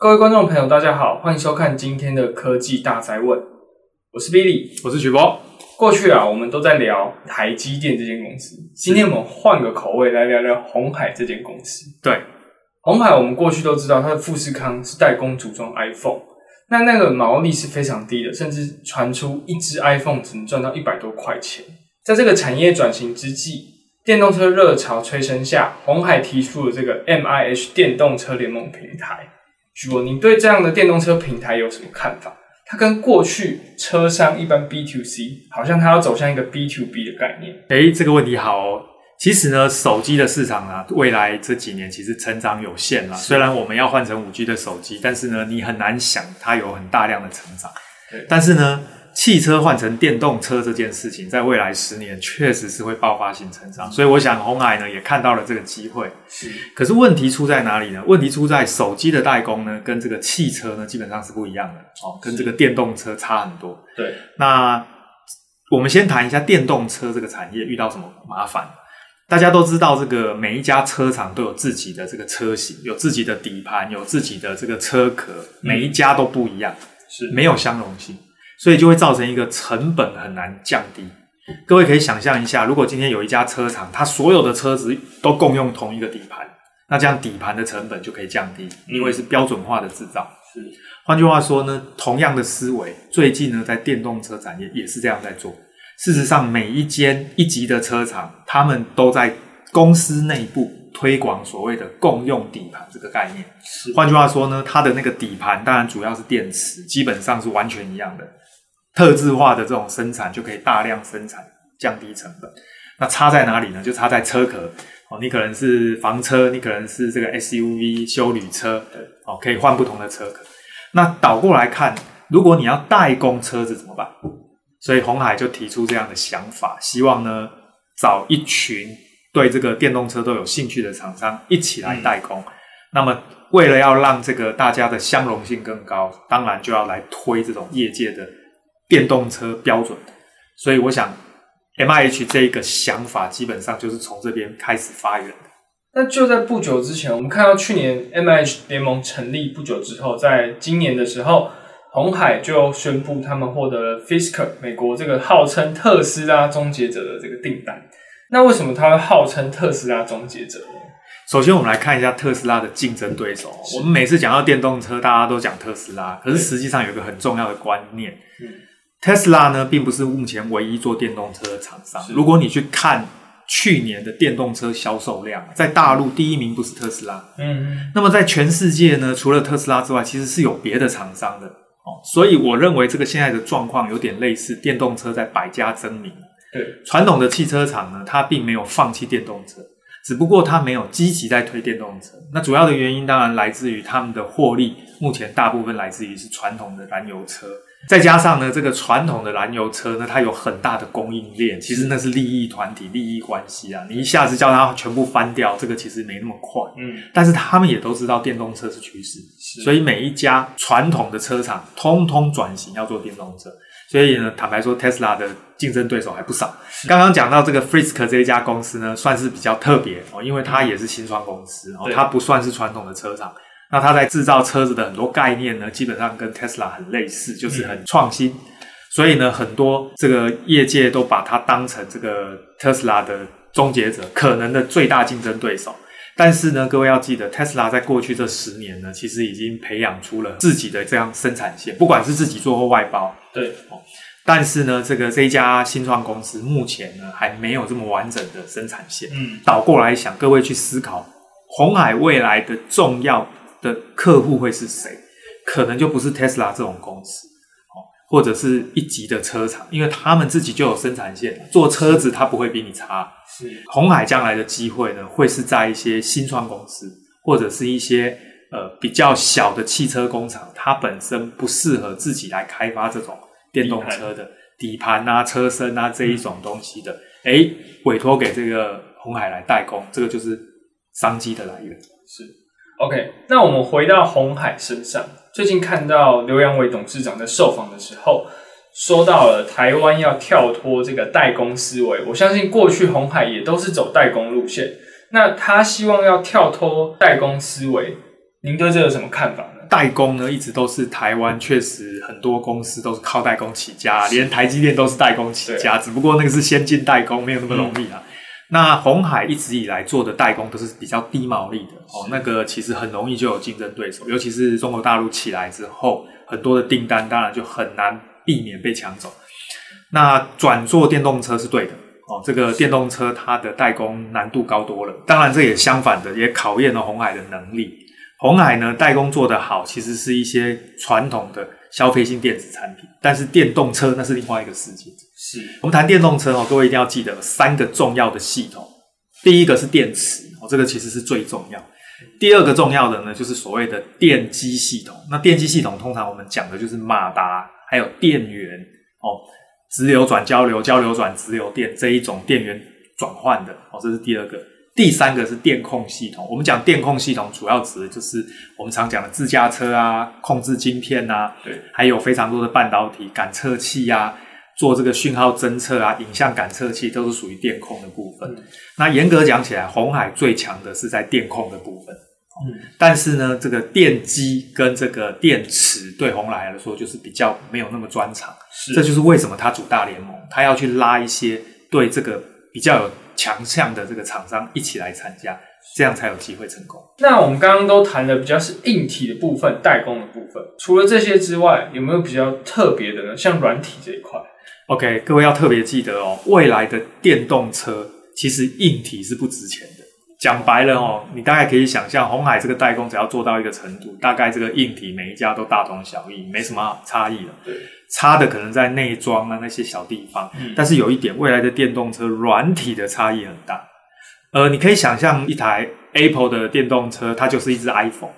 各位观众朋友，大家好，欢迎收看今天的科技大灾问。我是 Billy，我是曲博。过去啊，我们都在聊台积电这间公司，今天我们换个口味来聊聊红海这间公司。对，红海我们过去都知道，它的富士康是代工组装 iPhone，那那个毛利是非常低的，甚至传出一只 iPhone 只能赚到一百多块钱。在这个产业转型之际，电动车热潮催生下，红海提出了这个 MIH 电动车联盟平台。曲博，你对这样的电动车平台有什么看法？它跟过去车商一般 B to C，好像它要走向一个 B to B 的概念。诶，这个问题好哦。其实呢，手机的市场啊，未来这几年其实成长有限啦。虽然我们要换成五 G 的手机，但是呢，你很难想它有很大量的成长。但是呢。汽车换成电动车这件事情，在未来十年确实是会爆发性成长，所以我想鸿海呢也看到了这个机会。是，可是问题出在哪里呢？问题出在手机的代工呢，跟这个汽车呢基本上是不一样的哦，跟这个电动车差很多。对，那我们先谈一下电动车这个产业遇到什么麻烦。大家都知道，这个每一家车厂都有自己的这个车型，有自己的底盘，有自己的这个车壳，每一家都不一样，是没有相容性。所以就会造成一个成本很难降低。各位可以想象一下，如果今天有一家车厂，它所有的车子都共用同一个底盘，那这样底盘的成本就可以降低，因为是标准化的制造。是，换句话说呢，同样的思维，最近呢在电动车产业也是这样在做。事实上，每一间一级的车厂，他们都在公司内部推广所谓的共用底盘这个概念。是，换句话说呢，它的那个底盘当然主要是电池，基本上是完全一样的。特制化的这种生产就可以大量生产，降低成本。那差在哪里呢？就差在车壳哦。你可能是房车，你可能是这个 SUV 休旅车，哦，可以换不同的车壳。那倒过来看，如果你要代工车子怎么办？所以红海就提出这样的想法，希望呢找一群对这个电动车都有兴趣的厂商一起来代工。那么为了要让这个大家的相容性更高，当然就要来推这种业界的。电动车标准，所以我想，MIH 这一个想法基本上就是从这边开始发源的。那就在不久之前，我们看到去年 MIH 联盟成立不久之后，在今年的时候，红海就宣布他们获得了 Fisker 美国这个号称特斯拉终结者的这个订单。那为什么他会号称特斯拉终结者呢？首先，我们来看一下特斯拉的竞争对手。我们每次讲到电动车，大家都讲特斯拉，可是实际上有一个很重要的观念。嗯特斯拉呢，并不是目前唯一做电动车的厂商。如果你去看去年的电动车销售量，在大陆第一名不是特斯拉，嗯，那么在全世界呢，除了特斯拉之外，其实是有别的厂商的哦。所以我认为这个现在的状况有点类似电动车在百家争鸣。对，传统的汽车厂呢，它并没有放弃电动车，只不过它没有积极在推电动车。那主要的原因当然来自于他们的获利，目前大部分来自于是传统的燃油车。再加上呢，这个传统的燃油车呢，它有很大的供应链，其实那是利益团体、利益关系啊。你一下子叫它全部翻掉，这个其实没那么快。嗯，但是他们也都知道电动车是趋势，所以每一家传统的车厂通通转型要做电动车。所以呢，坦白说，Tesla 的竞争对手还不少。刚刚讲到这个 Fisker 这一家公司呢，算是比较特别哦，因为它也是新创公司哦，它不算是传统的车厂。那它在制造车子的很多概念呢，基本上跟 Tesla 很类似，就是很创新。嗯、所以呢，很多这个业界都把它当成这个 Tesla 的终结者，可能的最大竞争对手。但是呢，各位要记得，Tesla 在过去这十年呢，其实已经培养出了自己的这样生产线，不管是自己做或外包。对。但是呢，这个这一家新创公司目前呢，还没有这么完整的生产线。嗯。倒过来想，各位去思考，红海未来的重要。的客户会是谁？可能就不是 Tesla 这种公司，哦或者是一级的车厂，因为他们自己就有生产线，做车子它不会比你差。是红海将来的机会呢，会是在一些新创公司，或者是一些呃比较小的汽车工厂，它本身不适合自己来开发这种电动车的底盘啊、车身啊这一种东西的，哎、嗯，委托给这个红海来代工，这个就是商机的来源。是。OK，那我们回到鸿海身上。最近看到刘扬伟董事长在受访的时候，说到了台湾要跳脱这个代工思维。我相信过去红海也都是走代工路线。那他希望要跳脱代工思维，您对这有什么看法呢？代工呢，一直都是台湾确实很多公司都是靠代工起家，连台积电都是代工起家，只不过那个是先进代工，没有那么容易啊。嗯、那红海一直以来做的代工都是比较低毛利的哦，那个其实很容易就有竞争对手，尤其是中国大陆起来之后，很多的订单当然就很难避免被抢走。那转做电动车是对的哦，这个电动车它的代工难度高多了，当然这也相反的，也考验了红海的能力。红海呢，代工做得好，其实是一些传统的消费性电子产品，但是电动车那是另外一个世界。是我们谈电动车哦，各位一定要记得三个重要的系统。第一个是电池哦，这个其实是最重要。第二个重要的呢，就是所谓的电机系统。那电机系统通常我们讲的就是马达，还有电源哦，直流转交流，交流转直流电这一种电源转换的哦，这是第二个。第三个是电控系统，我们讲电控系统主要指的就是我们常讲的自驾车啊，控制晶片啊，对，还有非常多的半导体感测器啊，做这个讯号侦测啊，影像感测器都是属于电控的部分。嗯、那严格讲起来，红海最强的是在电控的部分。嗯，但是呢，这个电机跟这个电池对红海来说就是比较没有那么专长，是，这就是为什么他主大联盟，他要去拉一些对这个比较有。强项的这个厂商一起来参加，这样才有机会成功。那我们刚刚都谈的比较是硬体的部分，代工的部分。除了这些之外，有没有比较特别的呢？像软体这一块？OK，各位要特别记得哦，未来的电动车其实硬体是不值钱的。讲白了哦，你大概可以想象，鸿海这个代工只要做到一个程度，大概这个硬体每一家都大同小异，没什么差异了。对。差的可能在内装啊那些小地方，嗯，但是有一点，未来的电动车软体的差异很大。呃，你可以想象一台 Apple 的电动车，它就是一只 iPhone，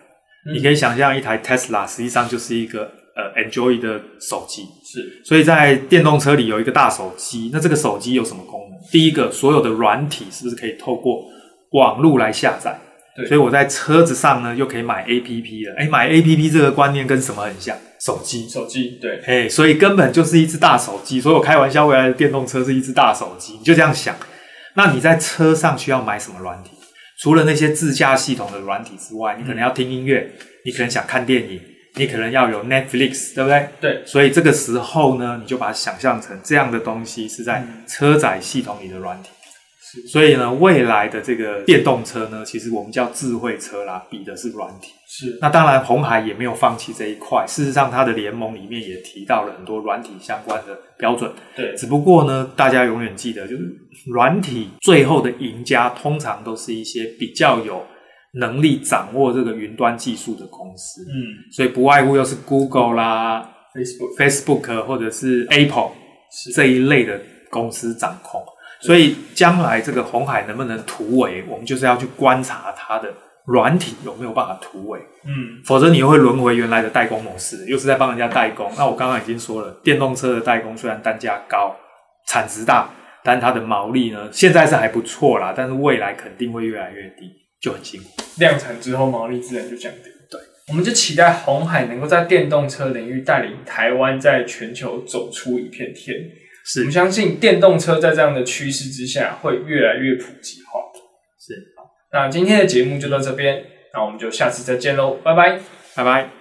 嗯。你可以想象一台 Tesla，实际上就是一个呃 Android 的手机。是，所以在电动车里有一个大手机，那这个手机有什么功能？第一个，所有的软体是不是可以透过网络来下载？对，所以我在车子上呢，又可以买 APP 了。哎，买 APP 这个观念跟什么很像？手机，手机，对，嘿，所以根本就是一只大手机。所以我开玩笑，未来的电动车是一只大手机，你就这样想。那你在车上需要买什么软体？除了那些自驾系统的软体之外，你可能要听音乐，你可能想看电影，你可能要有 Netflix，对不对？对。所以这个时候呢，你就把它想象成这样的东西是在车载系统里的软体。所以呢，未来的这个电动车呢，其实我们叫智慧车啦，比的是软体。是。那当然，红海也没有放弃这一块。事实上，它的联盟里面也提到了很多软体相关的标准。对。只不过呢，大家永远记得，就是软体最后的赢家，通常都是一些比较有能力掌握这个云端技术的公司。嗯。所以不外乎又是 Google 啦、Facebook、Facebook 或者是 Apple 是这一类的公司掌控。所以将来这个红海能不能突围，我们就是要去观察它的软体有没有办法突围。嗯，否则你又会轮回原来的代工模式，又是在帮人家代工。那我刚刚已经说了，电动车的代工虽然单价高、产值大，但它的毛利呢，现在是还不错啦，但是未来肯定会越来越低，就很辛苦。量产之后，毛利自然就降低。对，我们就期待红海能够在电动车领域带领台湾在全球走出一片天。是，我们相信电动车在这样的趋势之下会越来越普及化。是，好，那今天的节目就到这边，那我们就下次再见喽，拜拜，拜拜。